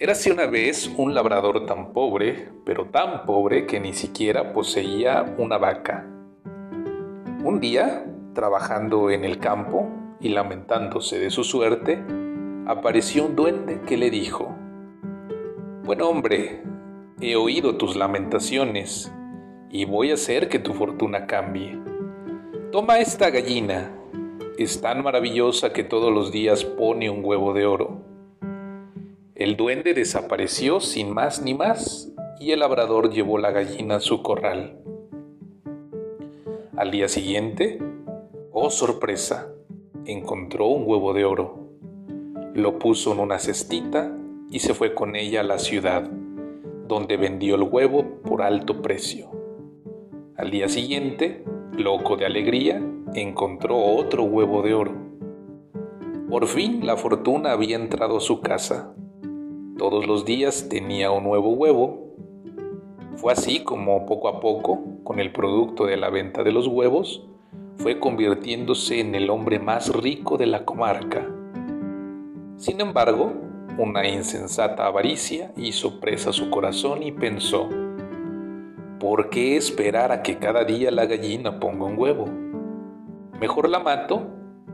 Érase una vez un labrador tan pobre, pero tan pobre que ni siquiera poseía una vaca. Un día, trabajando en el campo y lamentándose de su suerte, apareció un duende que le dijo, Buen hombre, he oído tus lamentaciones y voy a hacer que tu fortuna cambie. Toma esta gallina, es tan maravillosa que todos los días pone un huevo de oro el duende desapareció sin más ni más y el labrador llevó la gallina a su corral. Al día siguiente, oh sorpresa, encontró un huevo de oro. Lo puso en una cestita y se fue con ella a la ciudad, donde vendió el huevo por alto precio. Al día siguiente, loco de alegría, encontró otro huevo de oro. Por fin la fortuna había entrado a su casa todos los días tenía un nuevo huevo. Fue así como poco a poco, con el producto de la venta de los huevos, fue convirtiéndose en el hombre más rico de la comarca. Sin embargo, una insensata avaricia hizo presa su corazón y pensó, ¿por qué esperar a que cada día la gallina ponga un huevo? Mejor la mato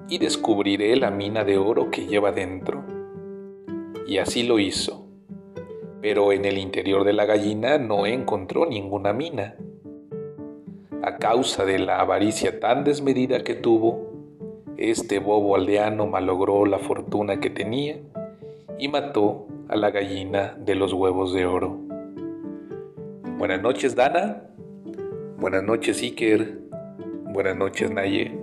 y descubriré la mina de oro que lleva dentro y así lo hizo. Pero en el interior de la gallina no encontró ninguna mina. A causa de la avaricia tan desmedida que tuvo, este bobo aldeano malogró la fortuna que tenía y mató a la gallina de los huevos de oro. Buenas noches, Dana. Buenas noches, Iker. Buenas noches, Naye.